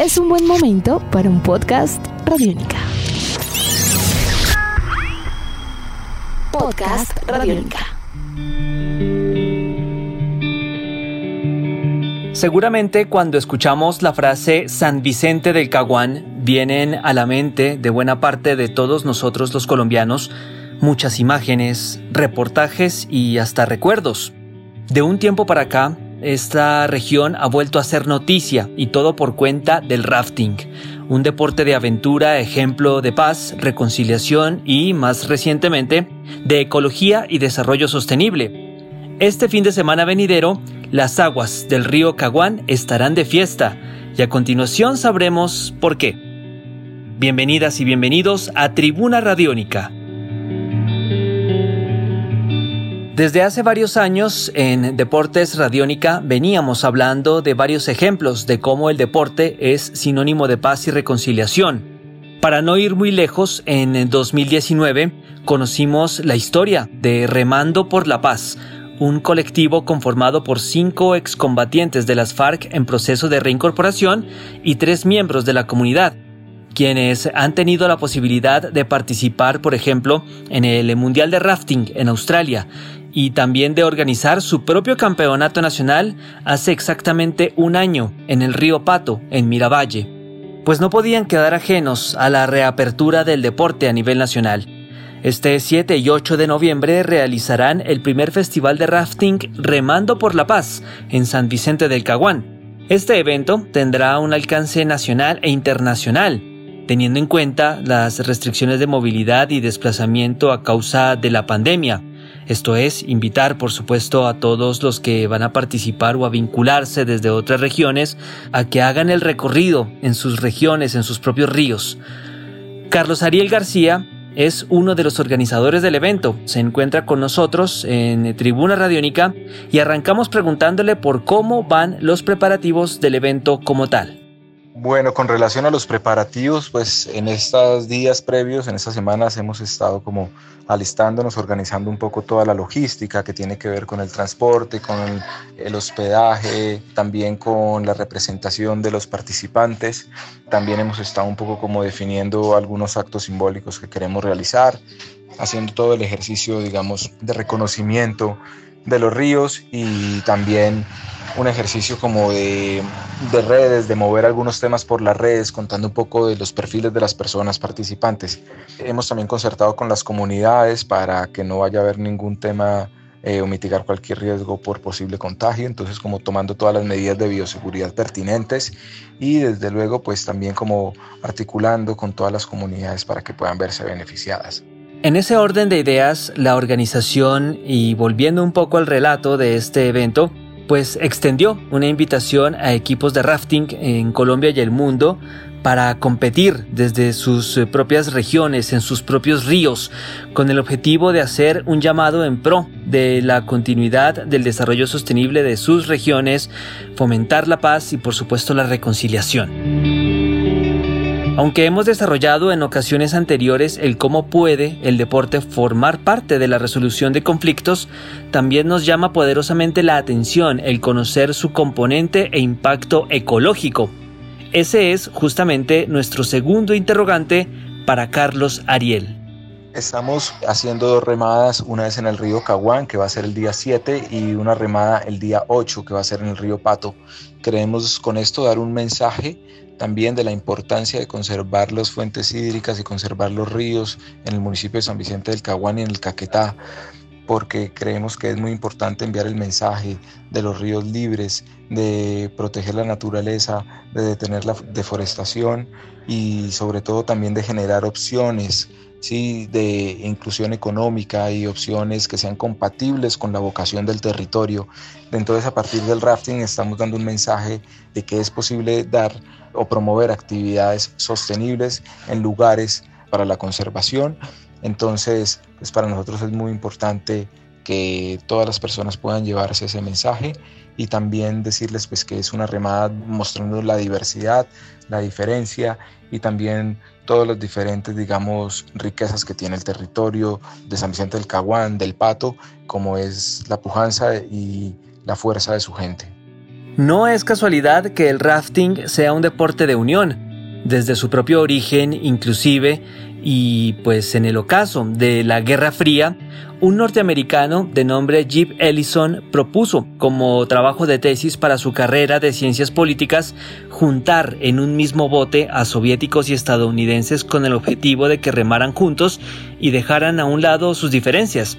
es un buen momento para un podcast Radiónica. Podcast Radiónica. Seguramente cuando escuchamos la frase San Vicente del Caguán vienen a la mente de buena parte de todos nosotros los colombianos muchas imágenes, reportajes y hasta recuerdos. De un tiempo para acá, esta región ha vuelto a ser noticia y todo por cuenta del rafting, un deporte de aventura, ejemplo de paz, reconciliación y, más recientemente, de ecología y desarrollo sostenible. Este fin de semana venidero, las aguas del río Caguán estarán de fiesta y a continuación sabremos por qué. Bienvenidas y bienvenidos a Tribuna Radiónica Desde hace varios años en Deportes Radiónica veníamos hablando de varios ejemplos de cómo el deporte es sinónimo de paz y reconciliación. Para no ir muy lejos, en 2019 conocimos la historia de Remando por la Paz, un colectivo conformado por cinco excombatientes de las FARC en proceso de reincorporación y tres miembros de la comunidad, quienes han tenido la posibilidad de participar, por ejemplo, en el Mundial de Rafting en Australia y también de organizar su propio campeonato nacional hace exactamente un año en el río Pato, en Miravalle, pues no podían quedar ajenos a la reapertura del deporte a nivel nacional. Este 7 y 8 de noviembre realizarán el primer festival de rafting Remando por la Paz en San Vicente del Caguán. Este evento tendrá un alcance nacional e internacional, teniendo en cuenta las restricciones de movilidad y desplazamiento a causa de la pandemia, esto es, invitar por supuesto a todos los que van a participar o a vincularse desde otras regiones a que hagan el recorrido en sus regiones, en sus propios ríos. Carlos Ariel García es uno de los organizadores del evento. Se encuentra con nosotros en Tribuna Radiónica y arrancamos preguntándole por cómo van los preparativos del evento como tal. Bueno, con relación a los preparativos, pues en estos días previos, en estas semanas hemos estado como alistándonos, organizando un poco toda la logística que tiene que ver con el transporte, con el, hospedaje, también con la representación de los participantes. También hemos estado un poco como definiendo algunos actos simbólicos que queremos realizar, haciendo todo el ejercicio, digamos, de reconocimiento de los ríos y también un ejercicio como de, de, redes, de mover algunos temas por las redes, contando un poco de los perfiles de las personas participantes. Hemos también concertado con las comunidades para que no vaya a haber ningún tema eh, o mitigar cualquier riesgo por posible contagio, entonces como tomando todas las medidas de bioseguridad pertinentes y desde luego pues también como articulando con todas las comunidades para que puedan verse beneficiadas. En ese orden de ideas, la organización, y volviendo un poco al relato de este evento, pues extendió una invitación a equipos de rafting en Colombia y el mundo para competir desde sus eh, propias regiones, en sus propios ríos, con el objetivo de hacer un llamado en pro de la continuidad del desarrollo sostenible de sus regiones, fomentar la paz y por supuesto la reconciliación. Aunque hemos desarrollado en ocasiones anteriores el cómo puede el deporte formar parte de la resolución de conflictos, también nos llama poderosamente la atención el conocer su componente e impacto ecológico. Ese es justamente nuestro segundo interrogante para Carlos Ariel. Estamos haciendo dos remadas, una vez en el río Caguán, que va a ser el día 7, y una remada el día 8, que va a ser en el río Pato. Queremos con esto dar un mensaje también de la importancia de conservar las fuentes hídricas y conservar los ríos en el municipio de San Vicente del Caguán y en el Caquetá, porque creemos que es muy importante enviar el mensaje de los ríos libres, de proteger la naturaleza, de detener la deforestación y sobre todo también de generar opciones ¿sí? de inclusión económica y opciones que sean compatibles con la vocación del territorio. Entonces, a partir del rafting estamos dando un mensaje de que es posible dar o promover actividades sostenibles en lugares para la conservación. Entonces, pues para nosotros es muy importante que todas las personas puedan llevarse ese mensaje y también decirles pues que es una remada mostrando la diversidad, la diferencia y también todas las diferentes, digamos, riquezas que tiene el territorio de San Vicente del Caguán, del Pato, como es la pujanza y la fuerza de su gente. No es casualidad que el rafting sea un deporte de unión. Desde su propio origen, inclusive, y pues en el ocaso de la Guerra Fría, un norteamericano de nombre Jeep Ellison propuso como trabajo de tesis para su carrera de ciencias políticas juntar en un mismo bote a soviéticos y estadounidenses con el objetivo de que remaran juntos y dejaran a un lado sus diferencias.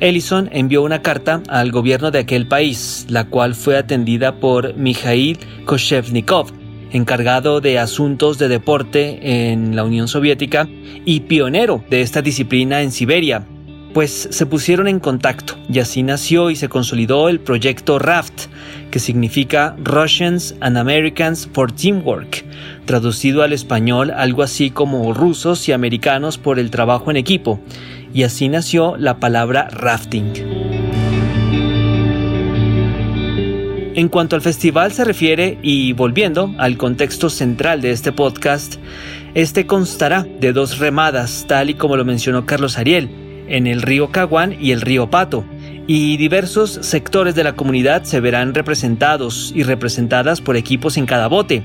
Ellison envió una carta al gobierno de aquel país, la cual fue atendida por Mikhail Koshevnikov, encargado de asuntos de deporte en la Unión Soviética y pionero de esta disciplina en Siberia, pues se pusieron en contacto y así nació y se consolidó el proyecto RAFT, que significa Russians and Americans for Teamwork, traducido al español algo así como rusos y americanos por el trabajo en equipo, y así nació la palabra rafting. En cuanto al festival se refiere, y volviendo al contexto central de este podcast, este constará de dos remadas, tal y como lo mencionó Carlos Ariel, en el río Caguán y el río Pato, y diversos sectores de la comunidad se verán representados y representadas por equipos en cada bote,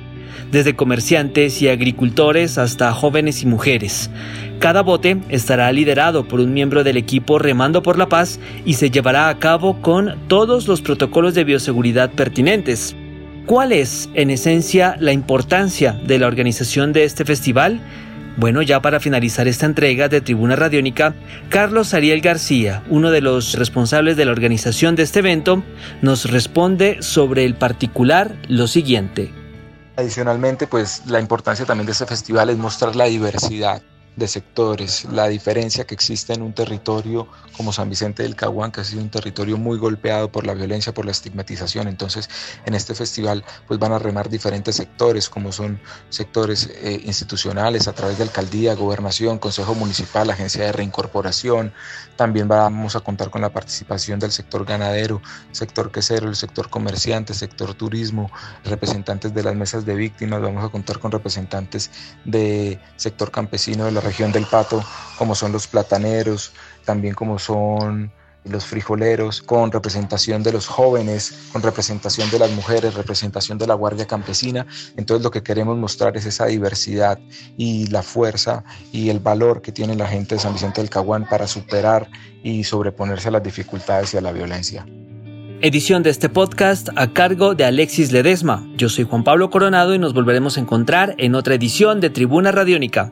desde comerciantes y agricultores hasta jóvenes y mujeres. Cada bote estará liderado por un miembro del equipo remando por la paz y se llevará a cabo con todos los protocolos de bioseguridad pertinentes. ¿Cuál es, en esencia, la importancia de la organización de este festival? Bueno, ya para finalizar esta entrega de Tribuna Radiónica, Carlos Ariel García, uno de los responsables de la organización de este evento, nos responde sobre el particular lo siguiente. Adicionalmente, pues la importancia también de este festival es mostrar la diversidad de sectores, la diferencia que existe en un territorio como San Vicente del Caguán, que ha sido un territorio muy golpeado por la violencia, por la estigmatización. Entonces, en este festival pues van a remar diferentes sectores, como son sectores eh, institucionales a través de alcaldía, gobernación, consejo municipal, agencia de reincorporación. También vamos a contar con la participación del sector ganadero, sector quesero, el sector comerciante, sector turismo, representantes de las mesas de víctimas, vamos a contar con representantes del sector campesino de la región del Pato, como son los plataneros, también como son los frijoleros, con representación de los jóvenes, con representación de las mujeres, representación de la Guardia Campesina. Entonces lo que queremos mostrar es esa diversidad y la fuerza y el valor que tiene la gente de San Vicente del Caguán para superar y sobreponerse a las dificultades y a la violencia. Edición de este podcast a cargo de Alexis Ledesma. Yo soy Juan Pablo Coronado y nos volveremos a encontrar en otra edición de Tribuna Radiónica.